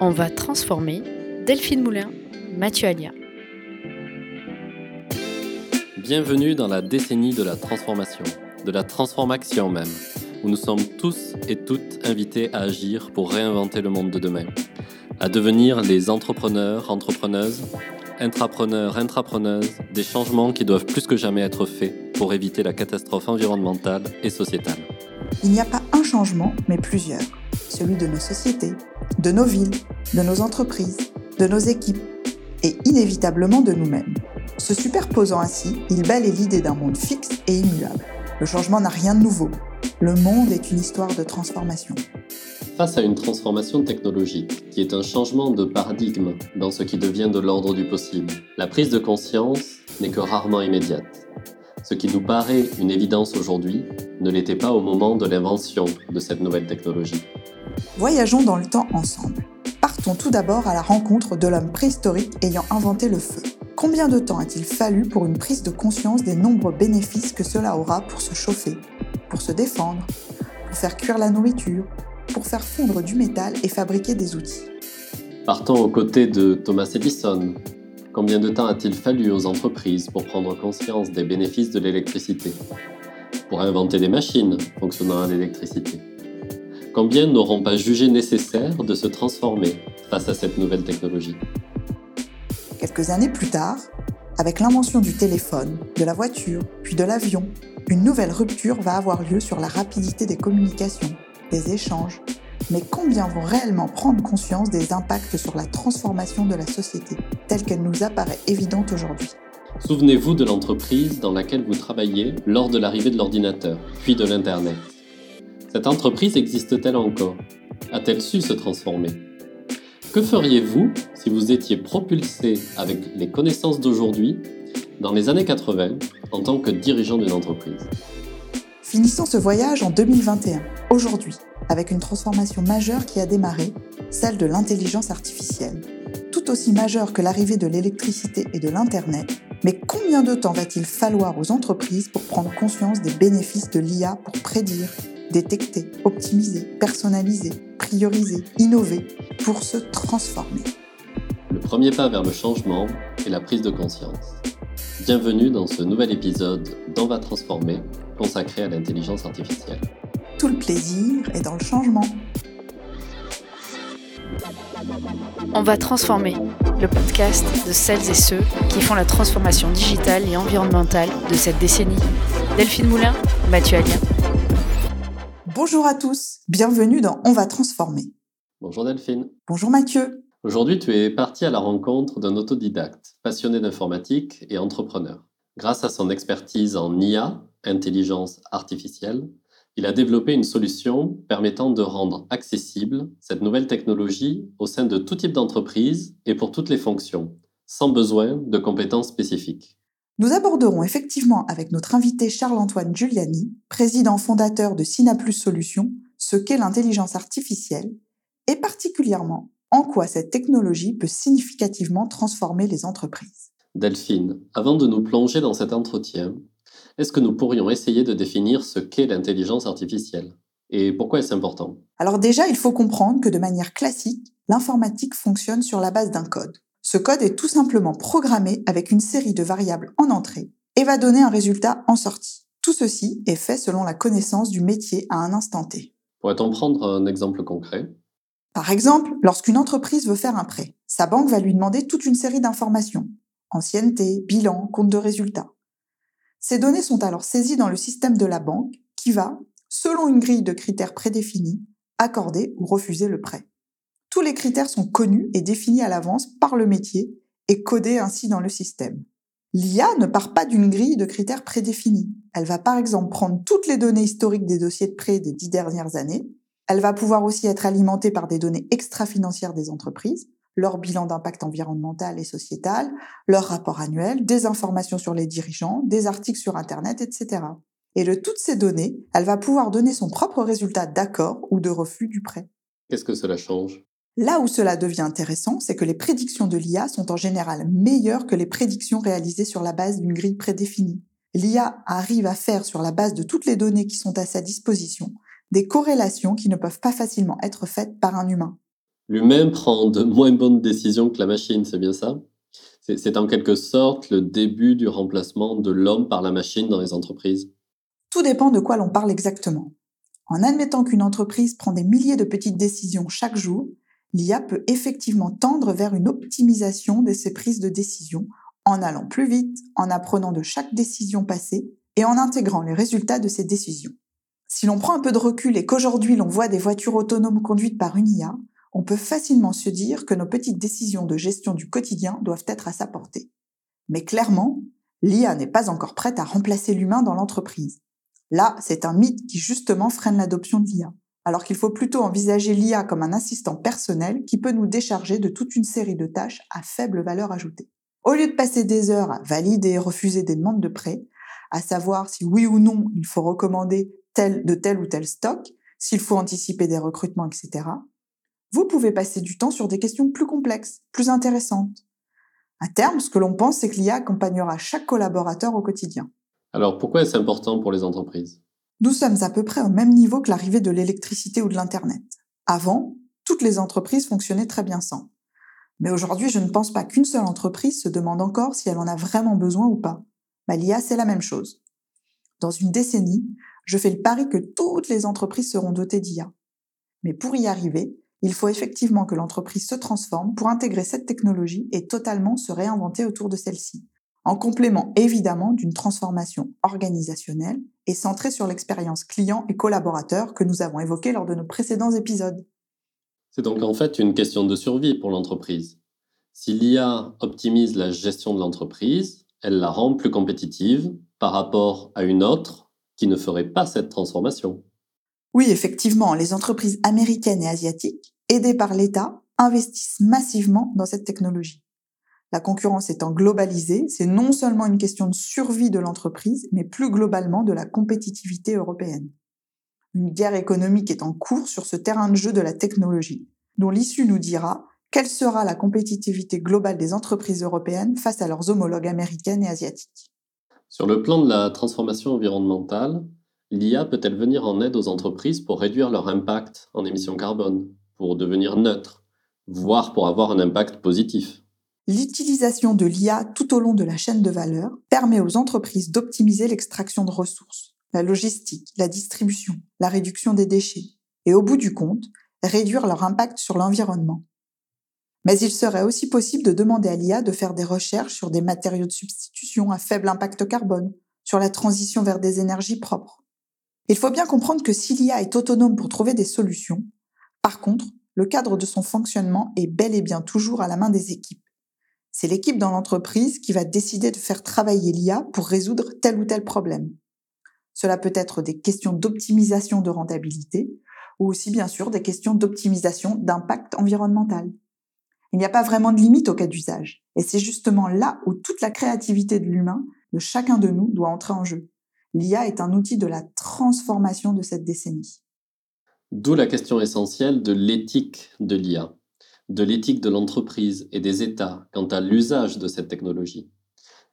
On va transformer Delphine Moulin, Mathieu Alia. Bienvenue dans la décennie de la transformation, de la transformation même, où nous sommes tous et toutes invités à agir pour réinventer le monde de demain, à devenir les entrepreneurs, entrepreneuses, intrapreneurs, intrapreneuses, des changements qui doivent plus que jamais être faits pour éviter la catastrophe environnementale et sociétale. Il n'y a pas un changement, mais plusieurs. Celui de nos sociétés, de nos villes, de nos entreprises, de nos équipes et inévitablement de nous-mêmes. Se superposant ainsi, il balaie l'idée d'un monde fixe et immuable. Le changement n'a rien de nouveau. Le monde est une histoire de transformation. Face à une transformation technologique, qui est un changement de paradigme dans ce qui devient de l'ordre du possible, la prise de conscience n'est que rarement immédiate. Ce qui nous paraît une évidence aujourd'hui ne l'était pas au moment de l'invention de cette nouvelle technologie. Voyageons dans le temps ensemble. Partons tout d'abord à la rencontre de l'homme préhistorique ayant inventé le feu. Combien de temps a-t-il fallu pour une prise de conscience des nombreux bénéfices que cela aura pour se chauffer, pour se défendre, pour faire cuire la nourriture, pour faire fondre du métal et fabriquer des outils? Partons aux côtés de Thomas Edison. Combien de temps a-t-il fallu aux entreprises pour prendre conscience des bénéfices de l'électricité? Pour inventer des machines fonctionnant à l'électricité Combien n'auront pas jugé nécessaire de se transformer face à cette nouvelle technologie Quelques années plus tard, avec l'invention du téléphone, de la voiture, puis de l'avion, une nouvelle rupture va avoir lieu sur la rapidité des communications, des échanges, mais combien vont réellement prendre conscience des impacts sur la transformation de la société, telle qu'elle nous apparaît évidente aujourd'hui? Souvenez-vous de l'entreprise dans laquelle vous travaillez lors de l'arrivée de l'ordinateur, puis de l'Internet. Cette entreprise existe-t-elle encore? A-t-elle su se transformer? Que feriez-vous si vous étiez propulsé avec les connaissances d'aujourd'hui dans les années 80 en tant que dirigeant d'une entreprise? Finissons ce voyage en 2021, aujourd'hui, avec une transformation majeure qui a démarré, celle de l'intelligence artificielle. Tout aussi majeure que l'arrivée de l'électricité et de l'Internet, mais combien de temps va-t-il falloir aux entreprises pour prendre conscience des bénéfices de l'IA pour prédire, détecter, optimiser, personnaliser, prioriser, innover, pour se transformer Le premier pas vers le changement est la prise de conscience. Bienvenue dans ce nouvel épisode d'On va transformer consacré à l'intelligence artificielle. Tout le plaisir est dans le changement. On va transformer le podcast de celles et ceux qui font la transformation digitale et environnementale de cette décennie. Delphine Moulin, Mathieu Alien. Bonjour à tous, bienvenue dans On va transformer. Bonjour Delphine. Bonjour Mathieu. Aujourd'hui, tu es parti à la rencontre d'un autodidacte, passionné d'informatique et entrepreneur. Grâce à son expertise en IA, intelligence artificielle, il a développé une solution permettant de rendre accessible cette nouvelle technologie au sein de tout type d'entreprise et pour toutes les fonctions, sans besoin de compétences spécifiques. Nous aborderons effectivement avec notre invité Charles-Antoine Giuliani, président fondateur de Synaplus Solutions, ce qu'est l'intelligence artificielle et particulièrement en quoi cette technologie peut significativement transformer les entreprises. Delphine, avant de nous plonger dans cet entretien, est-ce que nous pourrions essayer de définir ce qu'est l'intelligence artificielle et pourquoi est-ce important? Alors déjà, il faut comprendre que de manière classique, l'informatique fonctionne sur la base d'un code. Ce code est tout simplement programmé avec une série de variables en entrée et va donner un résultat en sortie. Tout ceci est fait selon la connaissance du métier à un instant T. Pourrait-on prendre un exemple concret? Par exemple, lorsqu'une entreprise veut faire un prêt, sa banque va lui demander toute une série d'informations. Ancienneté, bilan, compte de résultats. Ces données sont alors saisies dans le système de la banque qui va, selon une grille de critères prédéfinis, accorder ou refuser le prêt. Tous les critères sont connus et définis à l'avance par le métier et codés ainsi dans le système. L'IA ne part pas d'une grille de critères prédéfinis. Elle va par exemple prendre toutes les données historiques des dossiers de prêt des dix dernières années. Elle va pouvoir aussi être alimentée par des données extra-financières des entreprises, leur bilan d'impact environnemental et sociétal, leur rapport annuel, des informations sur les dirigeants, des articles sur Internet, etc. Et de toutes ces données, elle va pouvoir donner son propre résultat d'accord ou de refus du prêt. Qu'est-ce que cela change? Là où cela devient intéressant, c'est que les prédictions de l'IA sont en général meilleures que les prédictions réalisées sur la base d'une grille prédéfinie. L'IA arrive à faire sur la base de toutes les données qui sont à sa disposition des corrélations qui ne peuvent pas facilement être faites par un humain. L'humain prend de moins bonnes décisions que la machine, c'est bien ça? C'est en quelque sorte le début du remplacement de l'homme par la machine dans les entreprises Tout dépend de quoi l'on parle exactement. En admettant qu'une entreprise prend des milliers de petites décisions chaque jour, l'IA peut effectivement tendre vers une optimisation de ses prises de décision en allant plus vite, en apprenant de chaque décision passée et en intégrant les résultats de ces décisions. Si l'on prend un peu de recul et qu'aujourd'hui l'on voit des voitures autonomes conduites par une IA, on peut facilement se dire que nos petites décisions de gestion du quotidien doivent être à sa portée. Mais clairement, l'IA n'est pas encore prête à remplacer l'humain dans l'entreprise. Là, c'est un mythe qui justement freine l'adoption de l'IA, alors qu'il faut plutôt envisager l'IA comme un assistant personnel qui peut nous décharger de toute une série de tâches à faible valeur ajoutée. Au lieu de passer des heures à valider et refuser des demandes de prêt, à savoir si oui ou non il faut recommander de tel ou tel stock, s'il faut anticiper des recrutements, etc., vous pouvez passer du temps sur des questions plus complexes, plus intéressantes. À terme, ce que l'on pense, c'est que l'IA accompagnera chaque collaborateur au quotidien. Alors pourquoi est-ce important pour les entreprises? Nous sommes à peu près au même niveau que l'arrivée de l'électricité ou de l'Internet. Avant, toutes les entreprises fonctionnaient très bien sans. Mais aujourd'hui, je ne pense pas qu'une seule entreprise se demande encore si elle en a vraiment besoin ou pas. Bah, L'IA, c'est la même chose. Dans une décennie, je fais le pari que toutes les entreprises seront dotées d'IA. Mais pour y arriver, il faut effectivement que l'entreprise se transforme pour intégrer cette technologie et totalement se réinventer autour de celle-ci, en complément évidemment d'une transformation organisationnelle et centrée sur l'expérience client et collaborateur que nous avons évoquée lors de nos précédents épisodes. C'est donc en fait une question de survie pour l'entreprise. Si l'IA optimise la gestion de l'entreprise, elle la rend plus compétitive par rapport à une autre qui ne ferait pas cette transformation. Oui, effectivement, les entreprises américaines et asiatiques, aidées par l'État, investissent massivement dans cette technologie. La concurrence étant globalisée, c'est non seulement une question de survie de l'entreprise, mais plus globalement de la compétitivité européenne. Une guerre économique est en cours sur ce terrain de jeu de la technologie, dont l'issue nous dira quelle sera la compétitivité globale des entreprises européennes face à leurs homologues américaines et asiatiques. Sur le plan de la transformation environnementale, l'IA peut-elle venir en aide aux entreprises pour réduire leur impact en émissions carbone, pour devenir neutre, voire pour avoir un impact positif? L'utilisation de l'IA tout au long de la chaîne de valeur permet aux entreprises d'optimiser l'extraction de ressources, la logistique, la distribution, la réduction des déchets, et au bout du compte, réduire leur impact sur l'environnement. Mais il serait aussi possible de demander à l'IA de faire des recherches sur des matériaux de substitution à faible impact carbone, sur la transition vers des énergies propres. Il faut bien comprendre que si l'IA est autonome pour trouver des solutions, par contre, le cadre de son fonctionnement est bel et bien toujours à la main des équipes. C'est l'équipe dans l'entreprise qui va décider de faire travailler l'IA pour résoudre tel ou tel problème. Cela peut être des questions d'optimisation de rentabilité ou aussi bien sûr des questions d'optimisation d'impact environnemental. Il n'y a pas vraiment de limite au cas d'usage, et c'est justement là où toute la créativité de l'humain, de chacun de nous, doit entrer en jeu. L'IA est un outil de la transformation de cette décennie. D'où la question essentielle de l'éthique de l'IA de l'éthique de l'entreprise et des États quant à l'usage de cette technologie.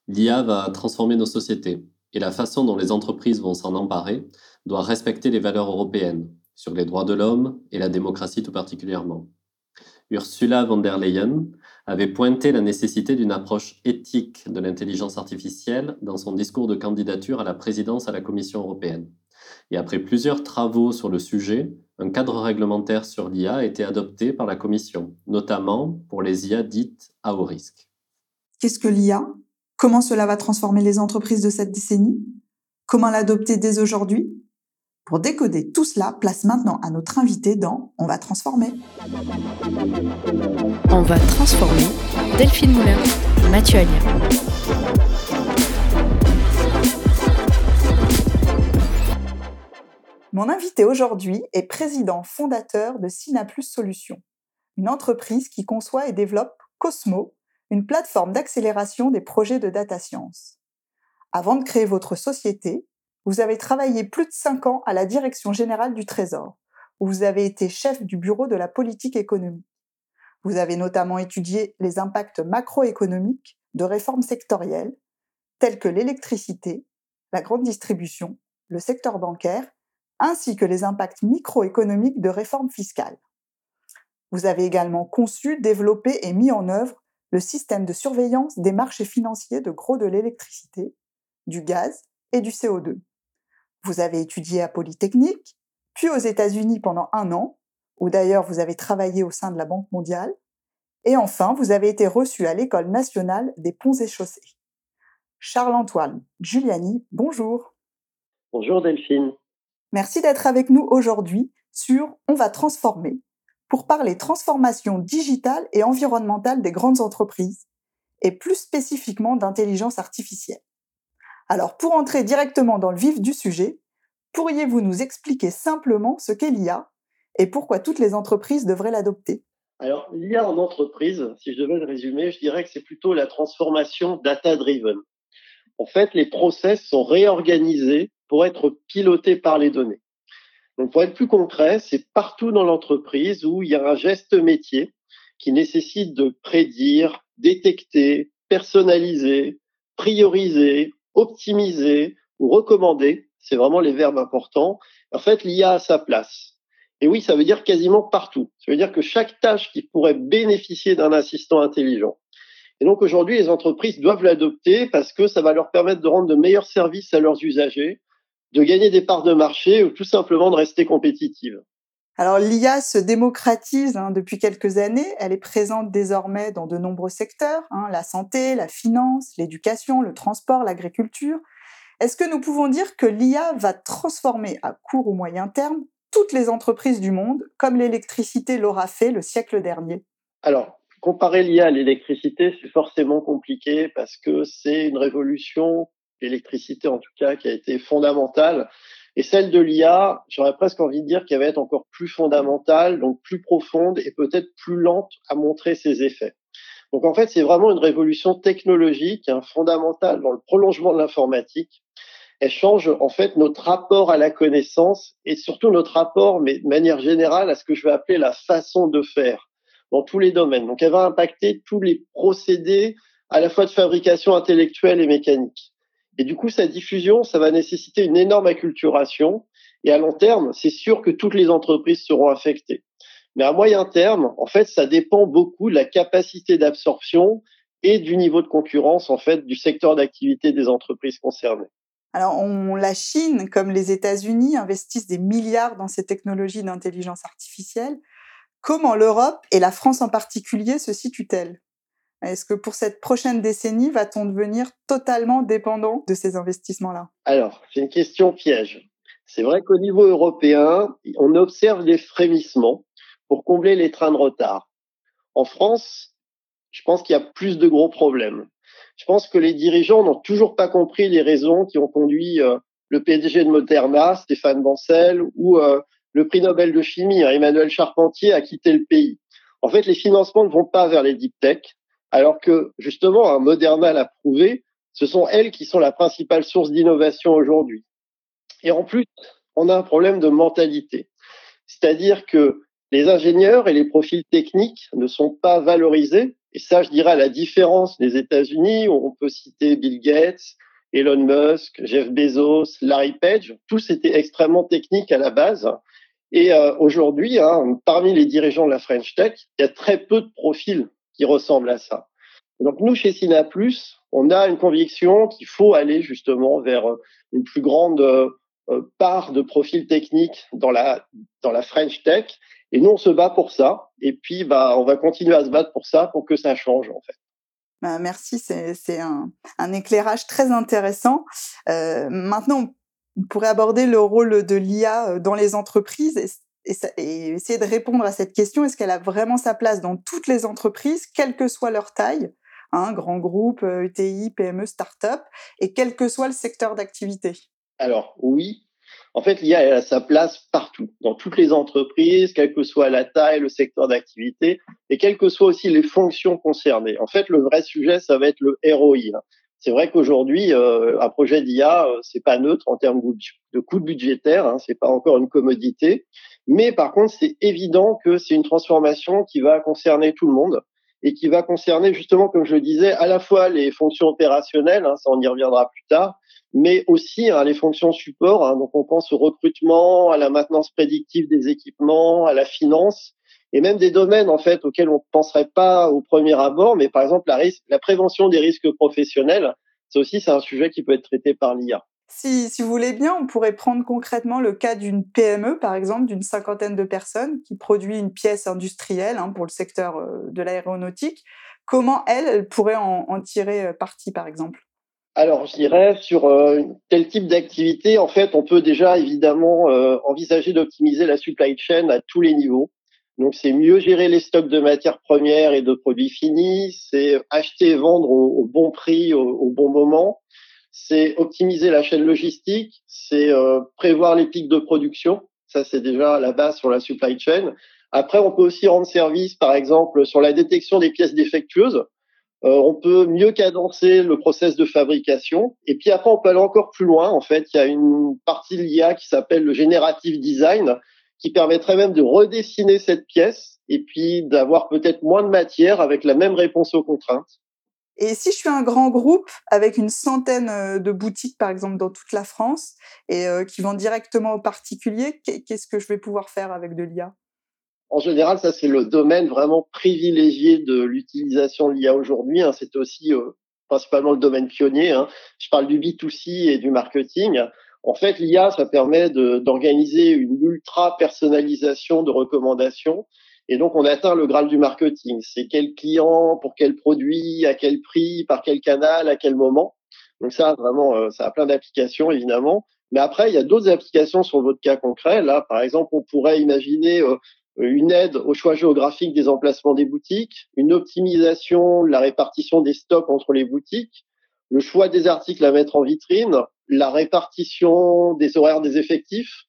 L'IA va transformer nos sociétés et la façon dont les entreprises vont s'en emparer doit respecter les valeurs européennes sur les droits de l'homme et la démocratie tout particulièrement. Ursula von der Leyen avait pointé la nécessité d'une approche éthique de l'intelligence artificielle dans son discours de candidature à la présidence à la Commission européenne. Et après plusieurs travaux sur le sujet, un cadre réglementaire sur l'IA a été adopté par la Commission, notamment pour les IA dites à haut risque. Qu'est-ce que l'IA Comment cela va transformer les entreprises de cette décennie? Comment l'adopter dès aujourd'hui? Pour décoder tout cela, place maintenant à notre invité dans On va transformer. On va transformer Delphine Moulin, Mathieu Alien. Mon invité aujourd'hui est président fondateur de Synaplus Solutions, une entreprise qui conçoit et développe Cosmo, une plateforme d'accélération des projets de data science. Avant de créer votre société, vous avez travaillé plus de cinq ans à la Direction générale du Trésor, où vous avez été chef du bureau de la politique économique. Vous avez notamment étudié les impacts macroéconomiques de réformes sectorielles, telles que l'électricité, la grande distribution, le secteur bancaire ainsi que les impacts microéconomiques de réformes fiscales. Vous avez également conçu, développé et mis en œuvre le système de surveillance des marchés financiers de gros de l'électricité, du gaz et du CO2. Vous avez étudié à Polytechnique, puis aux États-Unis pendant un an, où d'ailleurs vous avez travaillé au sein de la Banque mondiale, et enfin vous avez été reçu à l'École nationale des ponts et chaussées. Charles-Antoine Giuliani, bonjour. Bonjour Delphine. Merci d'être avec nous aujourd'hui sur On va transformer pour parler transformation digitale et environnementale des grandes entreprises et plus spécifiquement d'intelligence artificielle. Alors pour entrer directement dans le vif du sujet, pourriez-vous nous expliquer simplement ce qu'est l'IA et pourquoi toutes les entreprises devraient l'adopter? Alors l'IA en entreprise, si je devais le résumer, je dirais que c'est plutôt la transformation data-driven. En fait, les process sont réorganisés pour être pilotés par les données. Donc, pour être plus concret, c'est partout dans l'entreprise où il y a un geste métier qui nécessite de prédire, détecter, personnaliser, prioriser, optimiser ou recommander. C'est vraiment les verbes importants. En fait, l'IA a sa place. Et oui, ça veut dire quasiment partout. Ça veut dire que chaque tâche qui pourrait bénéficier d'un assistant intelligent. Et donc aujourd'hui, les entreprises doivent l'adopter parce que ça va leur permettre de rendre de meilleurs services à leurs usagers, de gagner des parts de marché ou tout simplement de rester compétitive. Alors l'IA se démocratise hein, depuis quelques années, elle est présente désormais dans de nombreux secteurs, hein, la santé, la finance, l'éducation, le transport, l'agriculture. Est-ce que nous pouvons dire que l'IA va transformer à court ou moyen terme toutes les entreprises du monde, comme l'électricité l'aura fait le siècle dernier? Alors, comparer l'IA à l'électricité, c'est forcément compliqué parce que c'est une révolution l'électricité en tout cas, qui a été fondamentale. Et celle de l'IA, j'aurais presque envie de dire qu'elle va être encore plus fondamentale, donc plus profonde et peut-être plus lente à montrer ses effets. Donc en fait, c'est vraiment une révolution technologique, hein, fondamentale dans le prolongement de l'informatique. Elle change en fait notre rapport à la connaissance et surtout notre rapport, mais de manière générale, à ce que je vais appeler la façon de faire dans tous les domaines. Donc elle va impacter tous les procédés à la fois de fabrication intellectuelle et mécanique. Et du coup, sa diffusion, ça va nécessiter une énorme acculturation. Et à long terme, c'est sûr que toutes les entreprises seront affectées. Mais à moyen terme, en fait, ça dépend beaucoup de la capacité d'absorption et du niveau de concurrence, en fait, du secteur d'activité des entreprises concernées. Alors, la Chine, comme les États-Unis, investissent des milliards dans ces technologies d'intelligence artificielle. Comment l'Europe et la France en particulier se situent-elles est-ce que pour cette prochaine décennie, va-t-on devenir totalement dépendant de ces investissements-là? Alors, c'est une question piège. C'est vrai qu'au niveau européen, on observe des frémissements pour combler les trains de retard. En France, je pense qu'il y a plus de gros problèmes. Je pense que les dirigeants n'ont toujours pas compris les raisons qui ont conduit euh, le PDG de Moderna, Stéphane Bancel, ou euh, le prix Nobel de chimie, hein, Emmanuel Charpentier, à quitter le pays. En fait, les financements ne vont pas vers les deep tech, alors que justement, un Moderna l'a prouvé, ce sont elles qui sont la principale source d'innovation aujourd'hui. Et en plus, on a un problème de mentalité. C'est-à-dire que les ingénieurs et les profils techniques ne sont pas valorisés. Et ça, je dirais, à la différence des États-Unis, où on peut citer Bill Gates, Elon Musk, Jeff Bezos, Larry Page, tous étaient extrêmement techniques à la base. Et euh, aujourd'hui, hein, parmi les dirigeants de la French Tech, il y a très peu de profils qui ressemble à ça. donc nous, chez Sina on a une conviction qu'il faut aller justement vers euh, une plus grande euh, euh, part de profil technique dans la dans la French Tech. Et nous, on se bat pour ça. Et puis, bah, on va continuer à se battre pour ça, pour que ça change en fait. Bah, merci, c'est un, un, éclairage très intéressant. Maintenant, on pourrait aborder le rôle de l'IA dans les entreprises et, essayer de répondre à cette question, est-ce qu'elle a vraiment sa place dans toutes les entreprises, quelle que soit leur taille, hein, grand groupe, ETI, PME, start-up, et quel que soit le secteur d'activité? Alors oui, en fait, l'IA a sa place partout, dans toutes les entreprises, quelle que soit la taille, le secteur d'activité, et quelles que soient aussi les fonctions concernées. En fait, le vrai sujet, ça va être le ROI. Hein. C'est vrai qu'aujourd'hui, euh, un projet d'IA, euh, c'est pas neutre en termes de coût budgétaire, hein, c'est pas encore une commodité. Mais par contre, c'est évident que c'est une transformation qui va concerner tout le monde et qui va concerner justement, comme je le disais, à la fois les fonctions opérationnelles, hein, ça on y reviendra plus tard, mais aussi hein, les fonctions support. Hein. donc on pense au recrutement, à la maintenance prédictive des équipements, à la finance et même des domaines en fait auxquels on ne penserait pas au premier abord, mais par exemple la, la prévention des risques professionnels, ça aussi c'est un sujet qui peut être traité par l'IA. Si, vous voulez bien, on pourrait prendre concrètement le cas d'une PME, par exemple, d'une cinquantaine de personnes qui produit une pièce industrielle hein, pour le secteur euh, de l'aéronautique. Comment elle, pourrait en, tirer euh, parti, par exemple? Alors, je dirais sur euh, tel type d'activité, en fait, on peut déjà évidemment euh, envisager d'optimiser la supply chain à tous les niveaux. Donc, c'est mieux gérer les stocks de matières premières et de produits finis, c'est acheter et vendre au, bon prix, au, bon moment, c'est optimiser la chaîne logistique, c'est euh, prévoir les pics de production. Ça, c'est déjà la base sur la supply chain. Après, on peut aussi rendre service, par exemple, sur la détection des pièces défectueuses. Euh, on peut mieux cadencer le process de fabrication. Et puis après, on peut aller encore plus loin. En fait, il y a une partie de l'IA qui s'appelle le generative design, qui permettrait même de redessiner cette pièce et puis d'avoir peut-être moins de matière avec la même réponse aux contraintes. Et si je suis un grand groupe avec une centaine euh, de boutiques, par exemple, dans toute la France, et euh, qui vont directement aux particuliers, qu'est-ce que je vais pouvoir faire avec de l'IA en général, ça c'est le domaine vraiment privilégié de l'utilisation de l'IA aujourd'hui. Hein. C'est aussi euh, principalement le domaine pionnier. Hein. Je parle du B2C et du marketing. En fait, l'IA, ça permet d'organiser une ultra personnalisation de recommandations. Et donc, on atteint le graal du marketing. C'est quel client, pour quel produit, à quel prix, par quel canal, à quel moment. Donc ça, vraiment, euh, ça a plein d'applications, évidemment. Mais après, il y a d'autres applications sur votre cas concret. Là, par exemple, on pourrait imaginer euh, une aide au choix géographique des emplacements des boutiques, une optimisation de la répartition des stocks entre les boutiques, le choix des articles à mettre en vitrine, la répartition des horaires des effectifs,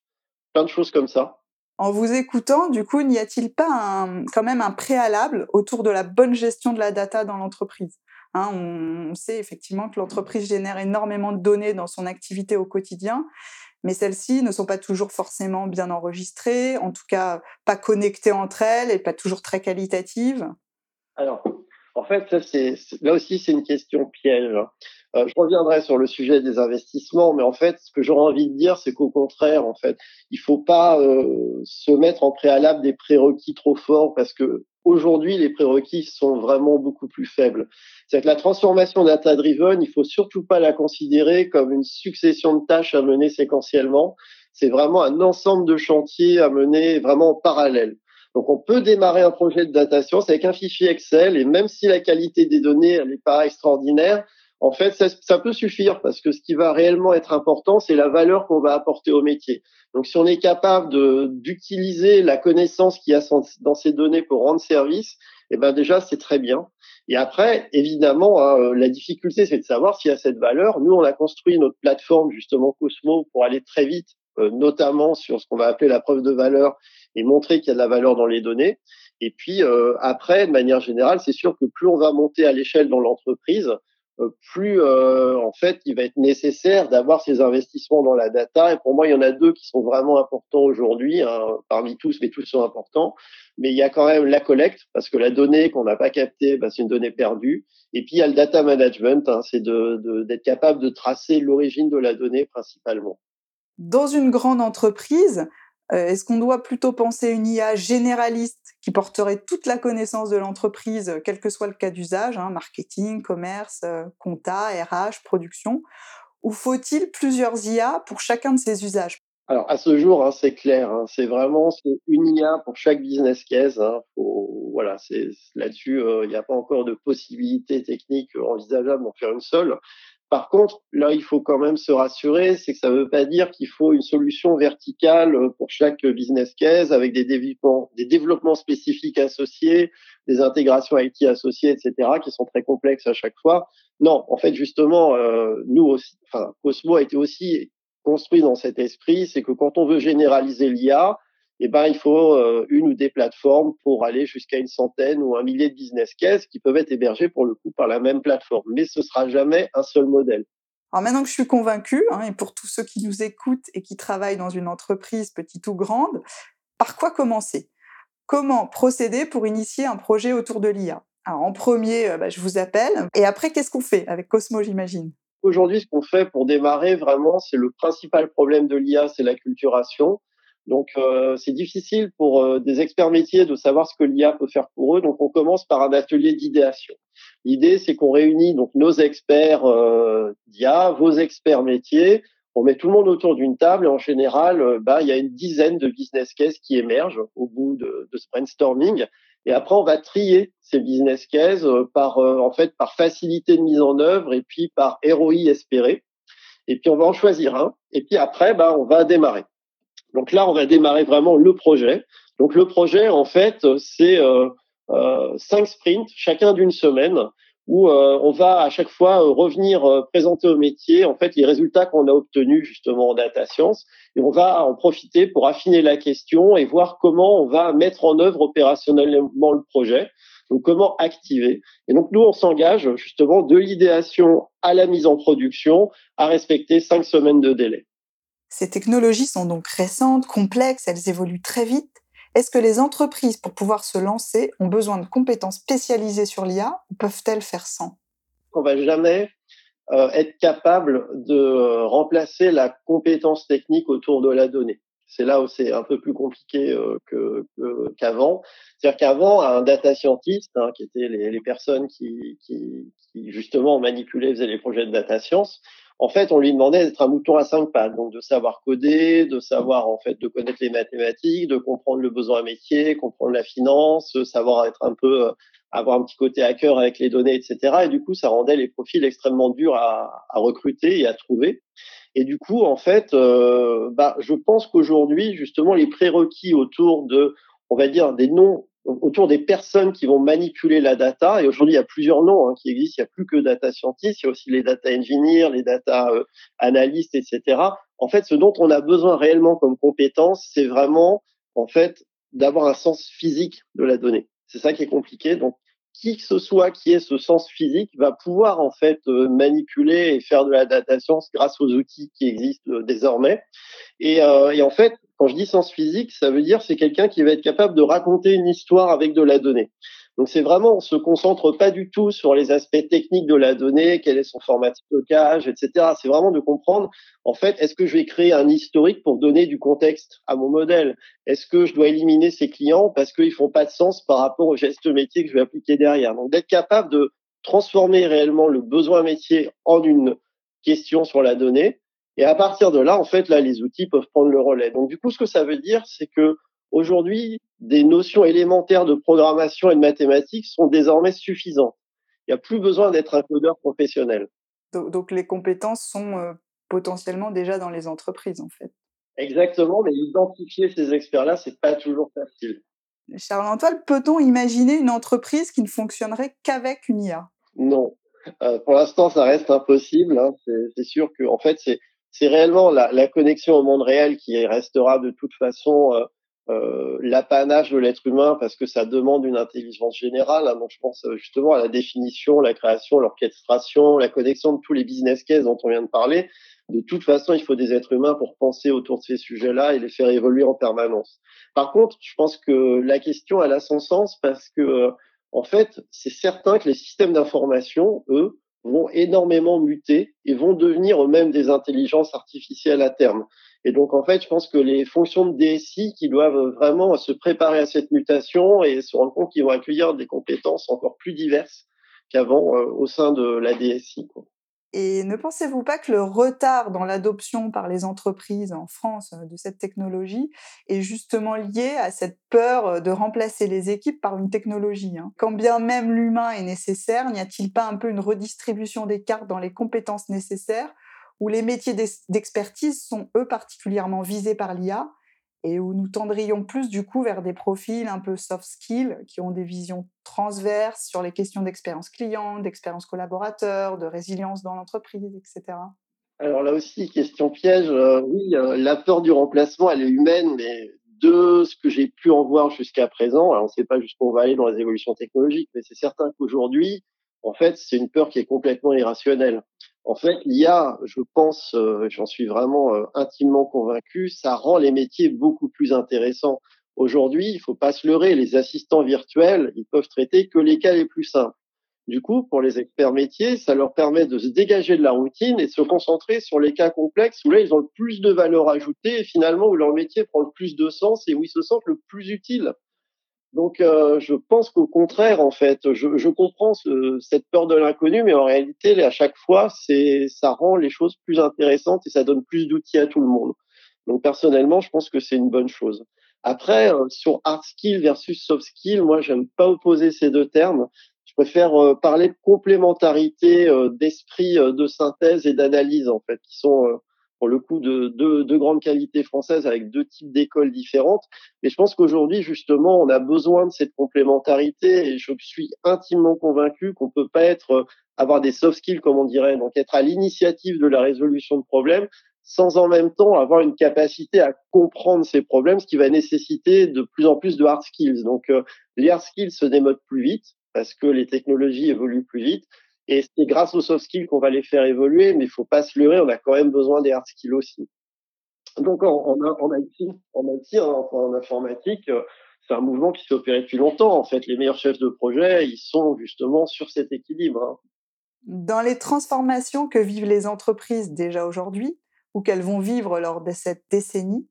plein de choses comme ça. En vous écoutant, du coup, n'y a-t-il pas un, quand même un préalable autour de la bonne gestion de la data dans l'entreprise hein, on, sait effectivement que l'entreprise génère énormément de données dans son activité au quotidien mais celles-ci ne sont pas toujours forcément bien enregistrées, en tout cas pas connectées entre elles et pas toujours très qualitatives. Alors, en fait, ça, c'est, là aussi, c'est une question piège. Hein. Euh, je reviendrai sur le sujet des investissements, mais en fait, ce que j'aurais envie de dire, c'est qu'au contraire, en fait, il faut pas euh, se mettre en préalable des prérequis trop forts parce que aujourd'hui, les prérequis sont vraiment beaucoup plus faibles. C'est que la transformation data-driven, il faut surtout pas la considérer comme une succession de tâches à mener séquentiellement. C'est vraiment un ensemble de chantiers à mener vraiment en parallèle. Donc, on peut démarrer un projet de data science avec un fichier Excel et même si la qualité des données n'est pas extraordinaire, en fait, ça, peut suffire parce que ce qui va réellement être important, c'est la valeur qu'on va apporter au métier. Donc, si on est capable d'utiliser la connaissance qu'il y a dans ces données pour rendre service, eh ben déjà, c'est très bien. Et après, évidemment, hein, euh, la difficulté, c'est de savoir s'il y a cette valeur. Nous, on a construit notre plateforme, justement, Cosmo, pour aller très vite, notamment sur ce qu'on va appeler la preuve de valeur et montrer qu'il y a de la valeur dans les données. Et puis, euh, après, de manière générale, c'est sûr que plus on va monter à l'échelle dans l'entreprise, euh, plus euh, en fait il va être nécessaire d'avoir ces investissements dans la data. Et pour moi, il y en a deux qui sont vraiment importants aujourd'hui, hein, parmi tous, mais tous sont importants. Mais il y a quand même la collecte, parce que la donnée qu'on n'a pas captée, bah, c'est une donnée perdue. Et puis il y a le data management, hein, c'est d'être de, d'être capable de tracer l'origine de la donnée principalement. Dans une grande entreprise, euh, est-ce qu'on doit plutôt penser une IA généraliste qui porterait toute la connaissance de l'entreprise, quel que soit le cas d'usage, hein, marketing, commerce, euh, compta, RH, production, ou faut-il plusieurs IA pour chacun de ces usages? Alors à ce jour, hein, c'est clair, hein, c'est vraiment une IA pour chaque business case. voilà, c'est là-dessus, euh, il n'y a pas encore de possibilité technique envisageable d'en faire une seule. Par contre, là, il faut quand même se rassurer, c'est que ça ne veut pas dire qu'il faut une solution verticale euh, pour chaque business case avec des développements, des développements spécifiques associés, des intégrations IT associées, etc., qui sont très complexes à chaque fois. Non, en fait, justement, euh, nous aussi, enfin, Cosmo a été aussi construit dans cet esprit, c'est que quand on veut généraliser l'IA, eh ben, il faut euh, une ou des plateformes pour aller jusqu'à une centaine ou un millier de business cases qui peuvent être hébergés pour le coup par la même plateforme. Mais ce sera jamais un seul modèle. Alors maintenant que je suis convaincue, hein, et pour tous ceux qui nous écoutent et qui travaillent dans une entreprise petite ou grande, par quoi commencer? Comment procéder pour initier un projet autour de l'IA Alors en premier, euh, bah, je vous appelle. Et après, qu'est-ce qu'on fait avec Cosmo, j'imagine? Aujourd'hui, ce qu'on fait pour démarrer vraiment, c'est le principal problème de l'IA, c'est l'acculturation. Donc, euh, c'est difficile pour euh, des experts métiers de savoir ce que l'IA peut faire pour eux. Donc, on commence par un atelier d'idéation. L'idée, c'est qu'on réunit donc nos experts euh, d'IA, vos experts métiers. On met tout le monde autour d'une table et en général, bah, il y a une dizaine de business cases qui émergent au bout de, de ce brainstorming. Et après, on va trier ces business cases par, en fait, par facilité de mise en œuvre et puis par ROI espéré. Et puis, on va en choisir un. Et puis après, bah, on va démarrer. Donc là, on va démarrer vraiment le projet. Donc le projet, en fait, c'est euh, euh, cinq sprints, chacun d'une semaine, où euh, on va à chaque fois revenir présenter au métier en fait les résultats qu'on a obtenus justement en data science, et on va en profiter pour affiner la question et voir comment on va mettre en œuvre opérationnellement le projet. Donc comment activer Et donc nous, on s'engage justement de l'idéation à la mise en production à respecter cinq semaines de délai. Ces technologies sont donc récentes, complexes, elles évoluent très vite. Est-ce que les entreprises, pour pouvoir se lancer, ont besoin de compétences spécialisées sur l'IA ou peuvent-elles faire sans? On va jamais euh, être capable de remplacer la compétence technique autour de la donnée. C'est là où c'est un peu plus compliqué euh, qu'avant. C'est-à-dire qu'avant, un data scientist, hein, qui étaient les, personnes qui, justement manipulaient, faisaient les projets de data science, en fait, on lui demandait d'être un mouton à cinq pattes, donc de savoir coder, de savoir en fait de connaître les mathématiques, de comprendre le besoin métier, comprendre la finance, savoir être un peu avoir un petit côté hacker avec les données, etc. Et du coup, ça rendait les profils extrêmement durs à, à recruter et à trouver. Et du coup, en fait, euh, bah, je pense qu'aujourd'hui, justement, les prérequis autour de, on va dire, des noms autour des personnes qui vont manipuler la data. Et aujourd'hui, il y a plusieurs noms hein, qui existent. Il n'y a plus que data scientists, il y a aussi les data engineers, les data euh, analystes, etc. En fait, ce dont on a besoin réellement comme compétence, c'est vraiment, en fait, d'avoir un sens physique de la donnée. C'est ça qui est compliqué. Donc, qui que ce soit qui ait ce sens physique va pouvoir en fait euh, manipuler et faire de la data science grâce aux outils qui existent euh, désormais. Et, euh, et, en fait, quand je dis sens physique, ça veut dire c'est quelqu'un qui va être capable de raconter une histoire avec de la donnée. Donc c'est vraiment, on se concentre pas du tout sur les aspects techniques de la donnée, quel est son format de stockage, etc. C'est vraiment de comprendre, en fait, est-ce que je vais créer un historique pour donner du contexte à mon modèle? Est-ce que je dois éliminer ces clients parce qu'ils font pas de sens par rapport au geste métier que je vais appliquer derrière? Donc d'être capable de transformer réellement le besoin métier en une question sur la donnée. Et à partir de là, en fait, là, les outils peuvent prendre le relais. Donc, du coup, ce que ça veut dire, c'est que Aujourd'hui, des notions élémentaires de programmation et de mathématiques sont désormais suffisantes. Il n'y a plus besoin d'être un codeur professionnel. Donc, les compétences sont euh, potentiellement déjà dans les entreprises, en fait. Exactement, mais identifier ces experts-là, c'est pas toujours facile. Charles-Antoine, peut-on imaginer une entreprise qui ne fonctionnerait qu'avec une IA Non. Euh, pour l'instant, ça reste impossible. Hein. C'est sûr que, en fait, c'est réellement la, la, connexion au monde réel qui restera de toute façon euh, euh, l'apanage de l'être humain parce que ça demande une intelligence générale. Hein, donc je pense euh, justement à la définition, la création, l'orchestration, la connexion de tous les business cases dont on vient de parler. De toute façon, il faut des êtres humains pour penser autour de ces sujets-là et les faire évoluer en permanence. Par contre, je pense que la question elle a son sens parce que euh, en fait, c'est certain que les systèmes d'information, eux, vont énormément muter et vont devenir eux-mêmes des intelligences artificielles à terme. Et donc, en fait, je pense que les fonctions de DSI qui doivent vraiment se préparer à cette mutation et se rendre compte qu'ils vont accueillir des compétences encore plus diverses qu'avant euh, au sein de la DSI. Quoi. Et ne pensez-vous pas que le retard dans l'adoption par les entreprises en France euh, de cette technologie est justement lié à cette peur de remplacer les équipes par une technologie hein? Quand bien même l'humain est nécessaire, n'y a-t-il pas un peu une redistribution des cartes dans les compétences nécessaires où les métiers d'expertise sont eux particulièrement visés par l'IA et où nous tendrions plus du coup vers des profils un peu soft skills qui ont des visions transverses sur les questions d'expérience client, d'expérience collaborateur, de résilience dans l'entreprise, etc. Alors là aussi, question piège, euh, oui, euh, la peur du remplacement, elle est humaine, mais de ce que j'ai pu en voir jusqu'à présent, alors on ne sait pas jusqu'où on va aller dans les évolutions technologiques, mais c'est certain qu'aujourd'hui, en fait, c'est une peur qui est complètement irrationnelle. En fait, l'IA, je pense, euh, j'en suis vraiment euh, intimement convaincu, ça rend les métiers beaucoup plus intéressants. Aujourd'hui, il faut pas se leurrer, les assistants virtuels, ils peuvent traiter que les cas les plus simples. Du coup, pour les experts métiers, ça leur permet de se dégager de la routine et de se concentrer sur les cas complexes où là, ils ont le plus de valeur ajoutée et finalement où leur métier prend le plus de sens et où ils se sentent le plus utiles. Donc, euh, je pense qu'au contraire, en fait, je, je comprends ce, cette peur de l'inconnu, mais en réalité, à chaque fois, c'est, ça rend les choses plus intéressantes et ça donne plus d'outils à tout le monde. Donc, personnellement, je pense que c'est une bonne chose. Après, euh, sur hard skill versus soft skill, moi, j'aime pas opposer ces deux termes. Je préfère euh, parler de complémentarité d'esprit de synthèse et d'analyse, en fait, qui sont pour le coup de deux grandes qualités françaises avec deux types d'écoles différentes. Mais je pense qu'aujourd'hui, justement, on a besoin de cette complémentarité et je suis intimement convaincu qu'on peut pas être euh, avoir des soft skills, comme on dirait, donc être à l'initiative de la résolution de problèmes sans en même temps avoir une capacité à comprendre ces problèmes, ce qui va nécessiter de plus en plus de hard skills. Donc, euh, les hard skills se démodent plus vite parce que les technologies évoluent plus vite. Et c'est grâce aux soft skills qu'on va les faire évoluer, mais il faut pas se leurrer, on a quand même besoin des hard skills aussi. Donc en, en, en IT, hein, en informatique, euh, c'est un mouvement qui s'est opéré depuis longtemps. En fait, les meilleurs chefs de projet, ils sont justement sur cet équilibre. Hein. Dans les transformations que vivent les entreprises déjà aujourd'hui, ou qu'elles vont vivre lors de cette décennie,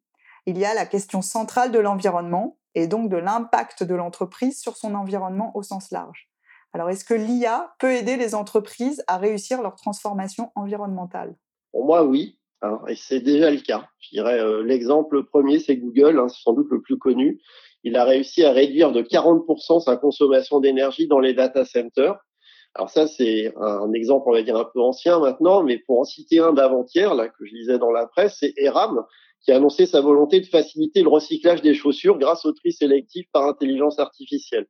il y a la question centrale de l'environnement et donc de l'impact de l'entreprise sur son environnement au sens large. Alors, est-ce que l'IA peut aider les entreprises à réussir leur transformation environnementale? Pour moi, oui. Et c'est déjà le cas. Je dirais euh, l'exemple premier, c'est Google, hein, sans doute le plus connu. Il a réussi à réduire de 40% sa consommation d'énergie dans les data centers. Alors ça, c'est un exemple, on va dire, un peu ancien maintenant, mais pour en citer un d'avant-hier, là, que je lisais dans la presse, c'est ERAM, qui a annoncé sa volonté de faciliter le recyclage des chaussures grâce au tri sélectif par intelligence artificielle.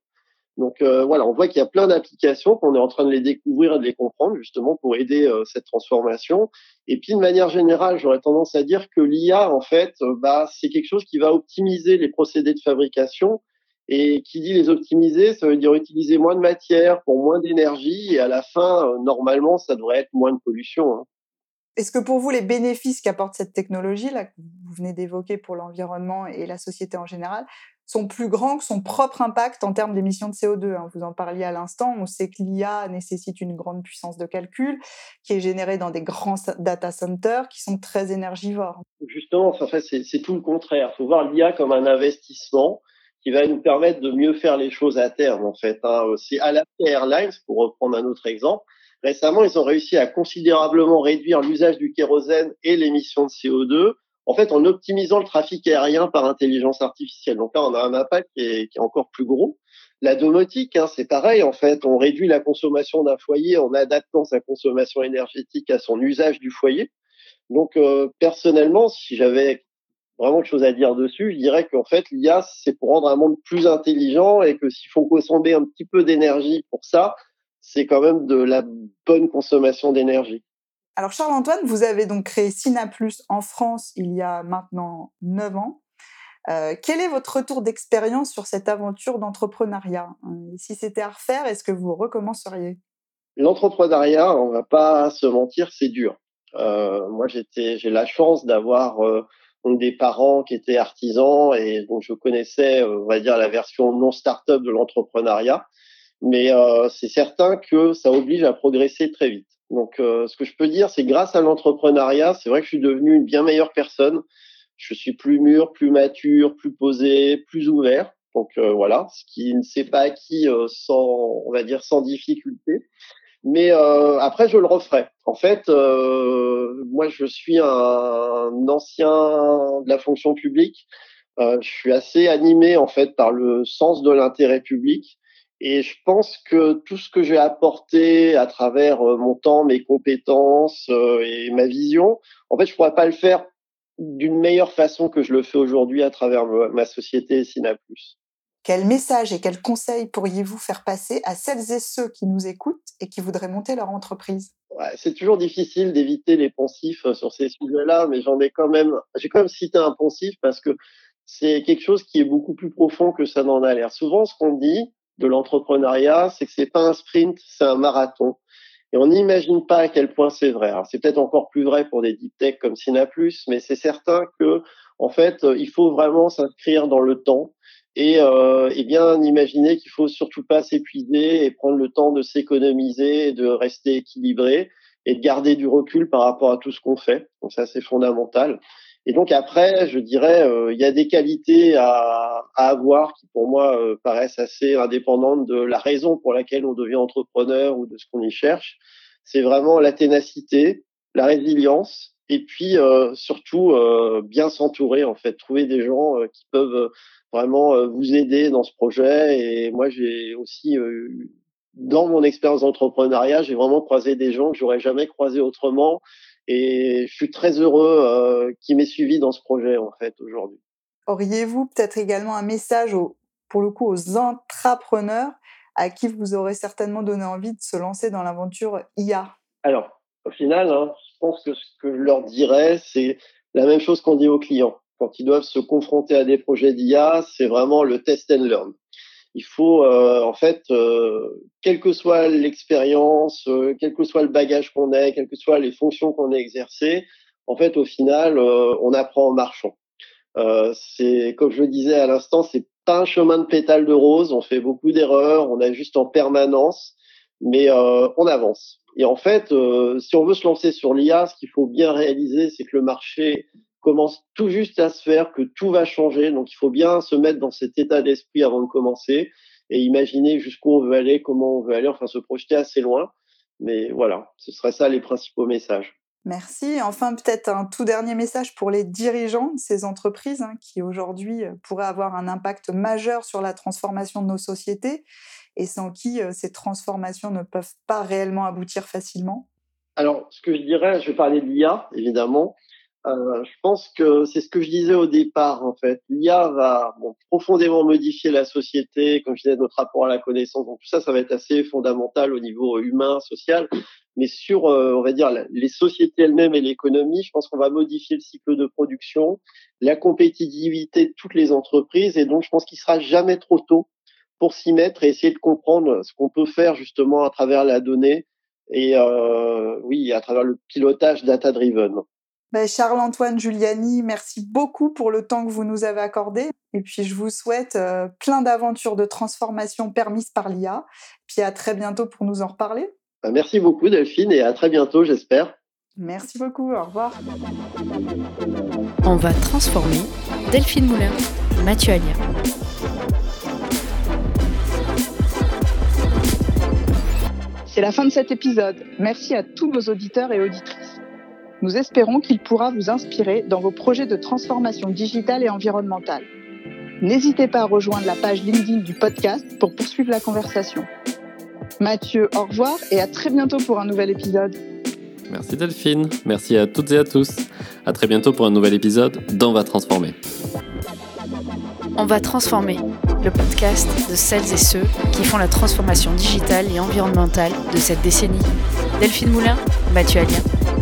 Donc euh, voilà, on voit qu'il y a plein d'applications qu'on est en train de les découvrir et de les comprendre justement pour aider euh, cette transformation. Et puis de manière générale, j'aurais tendance à dire que l'IA en fait, euh, bah c'est quelque chose qui va optimiser les procédés de fabrication. Et qui dit les optimiser, ça veut dire utiliser moins de matière pour moins d'énergie et à la fin, normalement, ça devrait être moins de pollution. Hein. Est-ce que pour vous, les bénéfices qu'apporte cette technologie, là, que vous venez d'évoquer pour l'environnement et la société en général, sont plus grands que son propre impact en termes d'émissions de CO2. Hein. Vous en parliez à l'instant, on sait que l'IA nécessite une grande puissance de calcul qui est générée dans des grands data centers qui sont très énergivores. Justement, en fait, c'est tout le contraire. Il faut voir l'IA comme un investissement qui va nous permettre de mieux faire les choses à terme. En fait, hein. c'est la Airlines, pour reprendre un autre exemple. Récemment, ils ont réussi à considérablement réduire l'usage du kérosène et l'émission de CO2 en fait, en optimisant le trafic aérien par intelligence artificielle. Donc là, on a un impact qui est, encore plus gros. La domotique, hein, c'est pareil. En fait, on réduit la consommation d'un foyer en adaptant sa consommation énergétique à son usage du foyer. Donc, euh, personnellement, si j'avais vraiment quelque chose à dire dessus, je dirais qu'en fait, l'IA, c'est pour rendre un monde plus intelligent et que s'il faut consommer un petit peu d'énergie pour ça, c'est quand même de la bonne consommation d'énergie. Alors Charles-Antoine, vous avez donc créé Synaplus en France il y a maintenant 9 ans. Euh, quel est votre retour d'expérience sur cette aventure d'entrepreneuriat? Si c'était à refaire, est-ce que vous recommenceriez? L'entrepreneuriat, on va pas se mentir, c'est dur. Euh, moi, j'ai la chance d'avoir euh, des parents qui étaient artisans et donc je connaissais, on va dire, la version non start-up de l'entrepreneuriat. Mais c'est certain que ça oblige à progresser très vite. Donc, euh, ce que je peux dire, c'est grâce à l'entrepreneuriat, c'est vrai que je suis devenu une bien meilleure personne. Je suis plus mûr, plus mature, plus posé, plus ouvert. Donc euh, voilà, ce qui ne s'est pas acquis euh, sans, on va dire, sans difficulté. Mais après, je le referai. En fait, moi, je suis un ancien de la fonction publique. je suis assez animé en fait par le sens de l'intérêt public. Et je pense que tout ce que j'ai apporté à travers euh, mon temps, mes compétences euh, et ma vision, en fait, je pourrais pas le faire d'une meilleure façon que je le fais aujourd'hui à travers ma société Synaplus. Quel message et quel conseil pourriez-vous faire passer à celles et ceux qui nous écoutent et qui voudraient monter leur entreprise? Ouais, C'est toujours difficile d'éviter les poncifs euh, sur ces sujets-là, mais j'en ai quand même, j'ai quand même cité un poncif parce que c'est quelque chose qui est beaucoup plus profond que ça n'en a l'air. Souvent, ce qu'on dit, de l'entrepreneuriat, c'est que c'est pas un sprint, c'est un marathon. Et on n'imagine pas à quel point c'est vrai. Alors c'est peut-être encore plus vrai pour des deep tech comme Synaplus, mais c'est certain que en fait, euh, il faut vraiment s'inscrire dans le temps. et, euh, et bien imaginer qu'il faut surtout pas s'épuiser et prendre le temps de s'économiser, de rester équilibré et de garder du recul par rapport à tout ce qu'on fait. Donc ça c'est fondamental. Et donc après, je dirais, euh, il y a des qualités à, à avoir qui pour moi euh, paraissent assez indépendantes de la raison pour laquelle on devient entrepreneur ou de ce qu'on y cherche. C'est vraiment la ténacité, la résilience, et puis euh, surtout bien s'entourer en fait, trouver des gens qui peuvent vraiment vous aider dans ce projet. Et moi, j'ai aussi dans mon expérience d'entrepreneuriat, j'ai vraiment croisé des gens que j'aurais jamais croisés autrement et je suis très heureux euh, qui m'ait suivi dans ce projet en fait aujourd'hui. Auriez-vous peut-être également un message pour le coup aux entrepreneurs à qui vous aurez certainement donné envie de se lancer dans l'aventure IA Alors, au final, hein, je pense que ce que je leur dirais, c'est la même chose qu'on dit aux clients. Quand ils doivent se confronter à des projets d'IA, c'est vraiment le test and learn il faut euh, en fait, euh, quelle que soit l'expérience, euh, quel que soit le bagage qu'on ait, quelles que soient les fonctions qu'on ait exercées, en fait, au final, on apprend en marchant. c'est comme je le disais à l'instant, c'est pas un chemin de pétales de rose. On fait beaucoup d'erreurs, on ajuste en permanence, mais on avance. Et en fait, si on veut se lancer sur l'IA, ce qu'il faut bien réaliser, c'est que le marché commence tout juste à se faire, que tout va changer. Donc il faut bien se mettre dans cet état d'esprit avant de commencer et imaginer jusqu'où on veut aller, comment on veut aller, enfin se projeter assez loin. Mais voilà, ce serait ça les principaux messages. Merci. Enfin, peut-être un tout dernier message pour les dirigeants de ces entreprises hein, qui aujourd'hui euh, pourraient avoir un impact majeur sur la transformation de nos sociétés et sans qui euh, ces transformations ne peuvent pas réellement aboutir facilement. Alors, ce que je dirais, je vais parler de l'IA, évidemment. Euh, je pense que c'est ce que je disais au départ, en fait. L'IA va bon, profondément modifier la société, comme je disais, notre rapport à la connaissance. Donc tout ça, ça va être assez fondamental au niveau humain, social. Mais sur, euh, on va dire, les sociétés elles-mêmes et l'économie, je pense qu'on va modifier le cycle de production, la compétitivité de toutes les entreprises. Et donc, je pense qu'il sera jamais trop tôt pour s'y mettre et essayer de comprendre ce qu'on peut faire justement à travers la donnée et euh, oui, à travers le pilotage data-driven. Ben, Charles-Antoine Giuliani, merci beaucoup pour le temps que vous nous avez accordé. Et puis, je vous souhaite euh, plein d'aventures de transformation permises par l'IA. Puis à très bientôt pour nous en reparler. Ben, merci beaucoup, Delphine, et à très bientôt, j'espère. Merci beaucoup. Au revoir. On va transformer Delphine Moulin, Mathieu Alia. C'est la fin de cet épisode. Merci à tous nos auditeurs et auditrices. Nous espérons qu'il pourra vous inspirer dans vos projets de transformation digitale et environnementale. N'hésitez pas à rejoindre la page LinkedIn du podcast pour poursuivre la conversation. Mathieu, au revoir et à très bientôt pour un nouvel épisode. Merci Delphine, merci à toutes et à tous. À très bientôt pour un nouvel épisode d'On va transformer. On va transformer, le podcast de celles et ceux qui font la transformation digitale et environnementale de cette décennie. Delphine Moulin, Mathieu Alien.